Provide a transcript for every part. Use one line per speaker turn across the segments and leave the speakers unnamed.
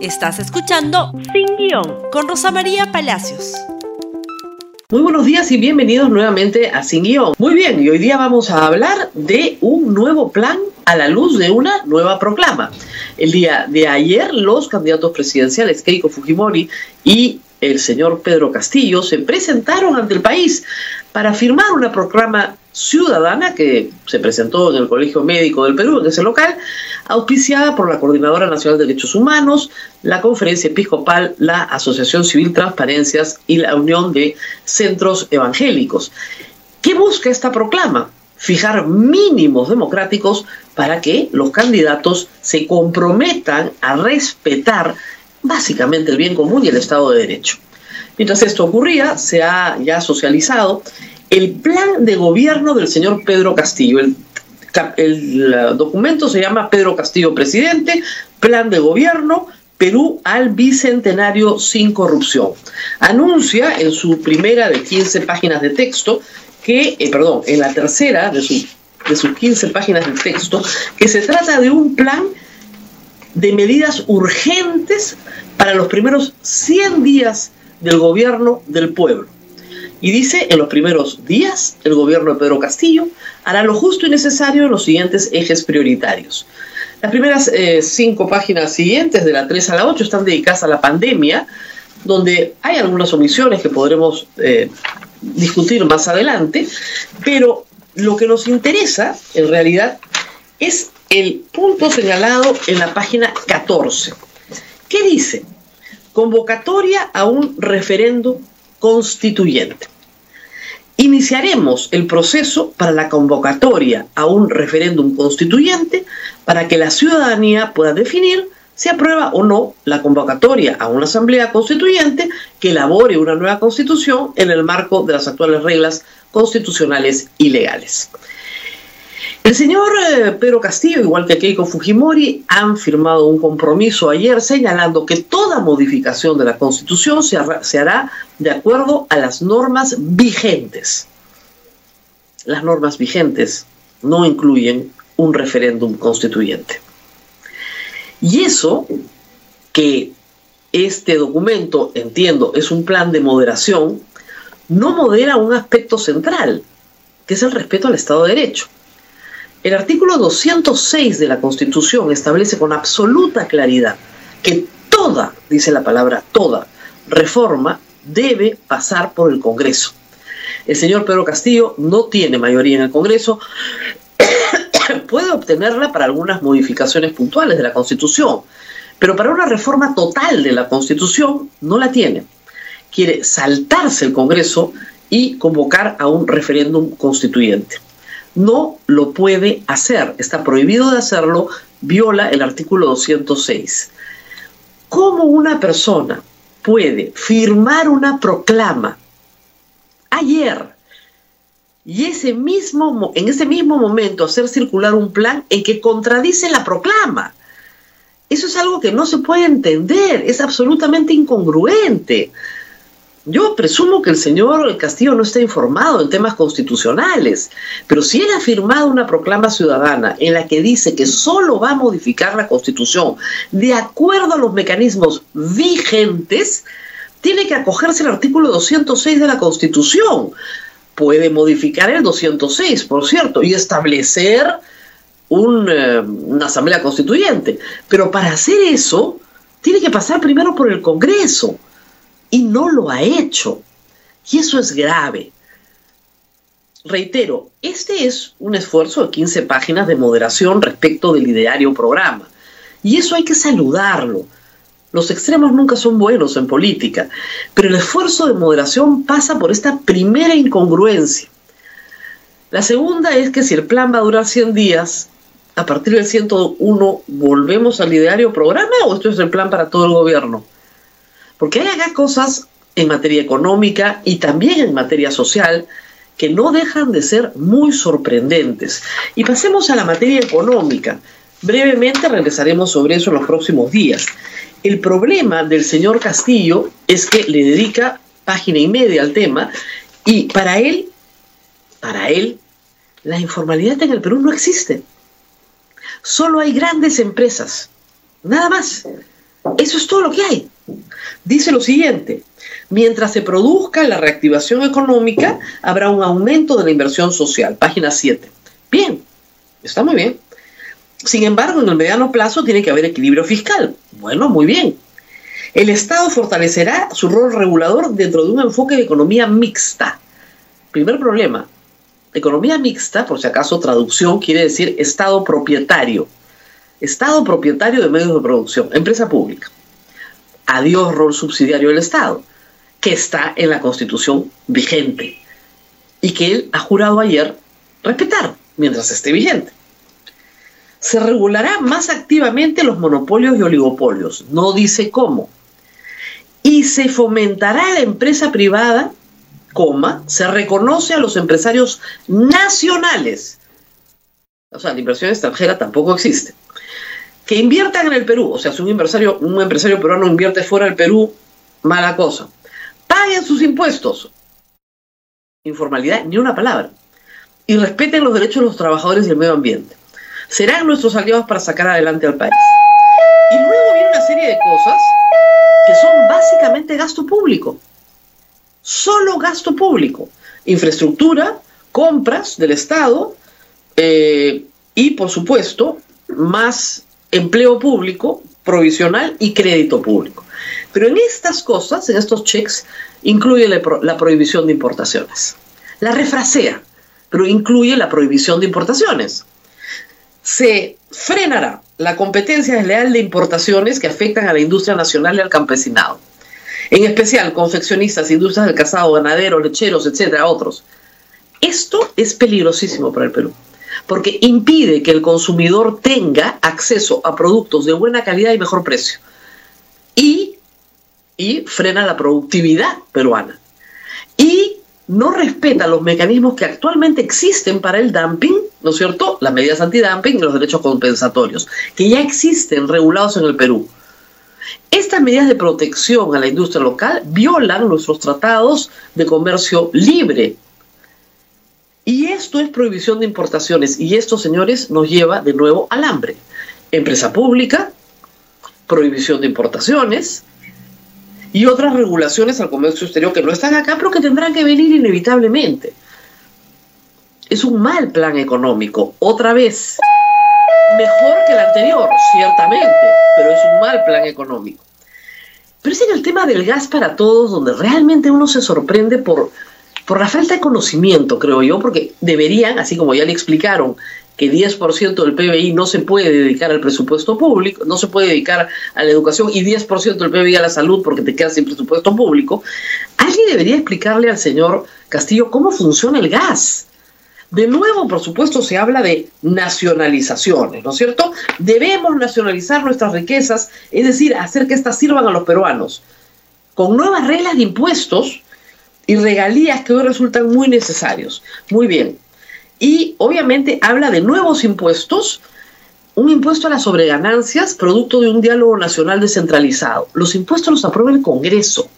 Estás escuchando Sin Guión con Rosa María Palacios.
Muy buenos días y bienvenidos nuevamente a Sin Guión. Muy bien, y hoy día vamos a hablar de un nuevo plan a la luz de una nueva proclama. El día de ayer los candidatos presidenciales Keiko Fujimori y el señor Pedro Castillo se presentaron ante el país para firmar una proclama ciudadana que se presentó en el Colegio Médico del Perú, en ese local, auspiciada por la Coordinadora Nacional de Derechos Humanos, la Conferencia Episcopal, la Asociación Civil Transparencias y la Unión de Centros Evangélicos. ¿Qué busca esta proclama? Fijar mínimos democráticos para que los candidatos se comprometan a respetar básicamente el bien común y el Estado de Derecho. Mientras esto ocurría, se ha ya socializado el plan de gobierno del señor Pedro Castillo. El, documento se llama Pedro Castillo Presidente, Plan de Gobierno, Perú al Bicentenario sin corrupción. Anuncia en su primera de 15 páginas de texto que, eh, perdón, en la tercera de, de sus 15 páginas de texto, que se trata de un plan de medidas urgentes para los primeros 100 días del gobierno del pueblo. Y dice, en los primeros días, el gobierno de Pedro Castillo hará lo justo y necesario en los siguientes ejes prioritarios. Las primeras eh, cinco páginas siguientes, de la 3 a la 8, están dedicadas a la pandemia, donde hay algunas omisiones que podremos eh, discutir más adelante, pero lo que nos interesa, en realidad, es el punto señalado en la página 14. ¿Qué dice? Convocatoria a un referendo constituyente. Iniciaremos el proceso para la convocatoria a un referéndum constituyente para que la ciudadanía pueda definir si aprueba o no la convocatoria a una asamblea constituyente que elabore una nueva constitución en el marco de las actuales reglas constitucionales y legales. El señor eh, Pedro Castillo, igual que Keiko Fujimori, han firmado un compromiso ayer señalando que toda modificación de la Constitución se, se hará de acuerdo a las normas vigentes. Las normas vigentes no incluyen un referéndum constituyente. Y eso que este documento, entiendo, es un plan de moderación, no modera un aspecto central, que es el respeto al Estado de Derecho. El artículo 206 de la Constitución establece con absoluta claridad que toda, dice la palabra toda, reforma debe pasar por el Congreso. El señor Pedro Castillo no tiene mayoría en el Congreso, puede obtenerla para algunas modificaciones puntuales de la Constitución, pero para una reforma total de la Constitución no la tiene. Quiere saltarse el Congreso y convocar a un referéndum constituyente no lo puede hacer, está prohibido de hacerlo, viola el artículo 206. ¿Cómo una persona puede firmar una proclama ayer y ese mismo, en ese mismo momento hacer circular un plan en que contradice la proclama? Eso es algo que no se puede entender, es absolutamente incongruente. Yo presumo que el señor Castillo no está informado en temas constitucionales, pero si él ha firmado una proclama ciudadana en la que dice que solo va a modificar la constitución de acuerdo a los mecanismos vigentes, tiene que acogerse al artículo 206 de la constitución. Puede modificar el 206, por cierto, y establecer eh, una asamblea constituyente. Pero para hacer eso, tiene que pasar primero por el Congreso y no lo ha hecho. Y eso es grave. Reitero, este es un esfuerzo de 15 páginas de moderación respecto del ideario programa. Y eso hay que saludarlo. Los extremos nunca son buenos en política, pero el esfuerzo de moderación pasa por esta primera incongruencia. La segunda es que si el plan va a durar 100 días, a partir del 101 volvemos al ideario programa o esto es el plan para todo el gobierno. Porque hay acá cosas en materia económica y también en materia social que no dejan de ser muy sorprendentes. Y pasemos a la materia económica. Brevemente regresaremos sobre eso en los próximos días. El problema del señor Castillo es que le dedica página y media al tema y para él, para él, la informalidad en el Perú no existe. Solo hay grandes empresas, nada más. Eso es todo lo que hay. Dice lo siguiente, mientras se produzca la reactivación económica, habrá un aumento de la inversión social. Página 7. Bien, está muy bien. Sin embargo, en el mediano plazo tiene que haber equilibrio fiscal. Bueno, muy bien. El Estado fortalecerá su rol regulador dentro de un enfoque de economía mixta. Primer problema, economía mixta, por si acaso traducción, quiere decir Estado propietario. Estado propietario de medios de producción, empresa pública. Adiós rol subsidiario del Estado, que está en la Constitución vigente y que él ha jurado ayer respetar mientras esté vigente. Se regulará más activamente los monopolios y oligopolios, no dice cómo. Y se fomentará la empresa privada, coma, se reconoce a los empresarios nacionales. O sea, la inversión extranjera tampoco existe. Que inviertan en el Perú, o sea, si un empresario, un empresario peruano invierte fuera del Perú, mala cosa. Paguen sus impuestos. Informalidad, ni una palabra. Y respeten los derechos de los trabajadores y el medio ambiente serán nuestros aliados para sacar adelante al país. Y luego viene una serie de cosas que son básicamente gasto público. Solo gasto público. Infraestructura, compras del Estado eh, y, por supuesto, más empleo público, provisional y crédito público. Pero en estas cosas, en estos checks, incluye la, la prohibición de importaciones. La refrasea, pero incluye la prohibición de importaciones se frenará la competencia desleal de importaciones que afectan a la industria nacional y al campesinado. En especial, confeccionistas, industrias del cazado, ganaderos, lecheros, etcétera, otros. Esto es peligrosísimo para el Perú, porque impide que el consumidor tenga acceso a productos de buena calidad y mejor precio. Y, y frena la productividad peruana. Y no respeta los mecanismos que actualmente existen para el dumping, ¿no es cierto? Las medidas antidumping y los derechos compensatorios, que ya existen regulados en el Perú. Estas medidas de protección a la industria local violan nuestros tratados de comercio libre. Y esto es prohibición de importaciones. Y esto, señores, nos lleva de nuevo al hambre. Empresa pública, prohibición de importaciones, y otras regulaciones al comercio exterior que no están acá, pero que tendrán que venir inevitablemente. Es un mal plan económico, otra vez. Mejor que el anterior, ciertamente, pero es un mal plan económico. Pero es en el tema del gas para todos donde realmente uno se sorprende por, por la falta de conocimiento, creo yo, porque deberían, así como ya le explicaron, que 10% del PBI no se puede dedicar al presupuesto público, no se puede dedicar a la educación y 10% del PBI a la salud porque te quedas sin presupuesto público, alguien debería explicarle al señor Castillo cómo funciona el gas. De nuevo, por supuesto, se habla de nacionalizaciones, ¿no es cierto? Debemos nacionalizar nuestras riquezas, es decir, hacer que éstas sirvan a los peruanos, con nuevas reglas de impuestos y regalías que hoy resultan muy necesarios. Muy bien, y obviamente habla de nuevos impuestos, un impuesto a las sobreganancias, producto de un diálogo nacional descentralizado. Los impuestos los aprueba el Congreso,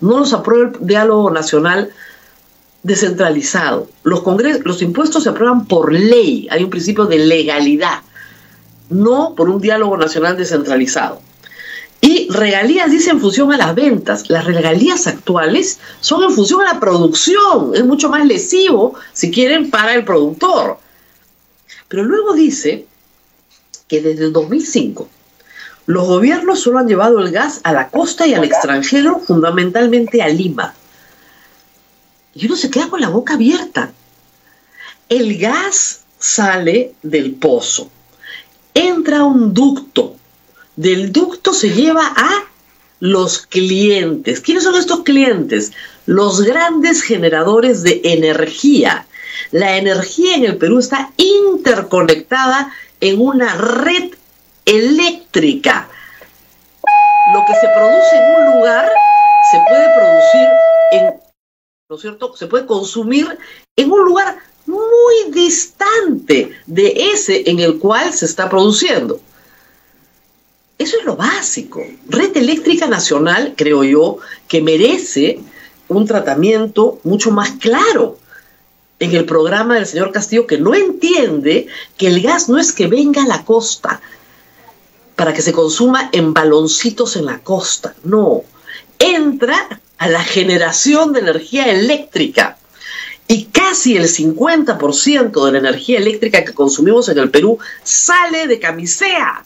no los aprueba el diálogo nacional descentralizado. Los, los impuestos se aprueban por ley, hay un principio de legalidad, no por un diálogo nacional descentralizado. Y regalías dice en función a las ventas. Las regalías actuales son en función a la producción. Es mucho más lesivo, si quieren, para el productor. Pero luego dice que desde el 2005 los gobiernos solo han llevado el gas a la costa y al extranjero, fundamentalmente a Lima. Y uno se queda con la boca abierta. El gas sale del pozo, entra a un ducto, del ducto se lleva a los clientes. ¿Quiénes son estos clientes? Los grandes generadores de energía. La energía en el Perú está interconectada en una red eléctrica. Lo que se produce en un lugar se puede producir ¿no es cierto? Se puede consumir en un lugar muy distante de ese en el cual se está produciendo. Eso es lo básico. Red Eléctrica Nacional, creo yo, que merece un tratamiento mucho más claro en el programa del señor Castillo, que no entiende que el gas no es que venga a la costa. para que se consuma en baloncitos en la costa. No, entra a la generación de energía eléctrica. Y casi el 50% de la energía eléctrica que consumimos en el Perú sale de camisea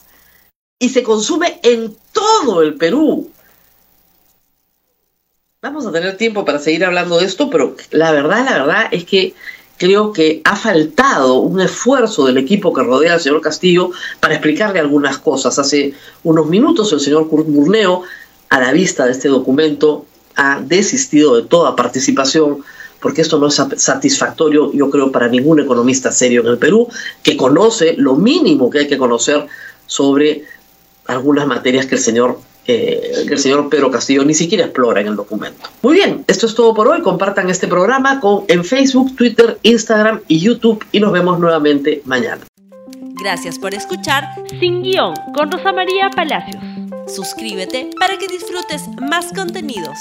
y se consume en todo el Perú. Vamos a tener tiempo para seguir hablando de esto, pero la verdad, la verdad es que creo que ha faltado un esfuerzo del equipo que rodea al señor Castillo para explicarle algunas cosas. Hace unos minutos el señor Kurt Burneo, a la vista de este documento, ha desistido de toda participación porque esto no es satisfactorio, yo creo, para ningún economista serio en el Perú, que conoce lo mínimo que hay que conocer sobre algunas materias que el señor eh, que el señor Pedro Castillo ni siquiera explora en el documento. Muy bien, esto es todo por hoy. Compartan este programa con, en Facebook, Twitter, Instagram y YouTube y nos vemos nuevamente mañana.
Gracias por escuchar Sin Guión con Rosa María Palacios. Suscríbete para que disfrutes más contenidos.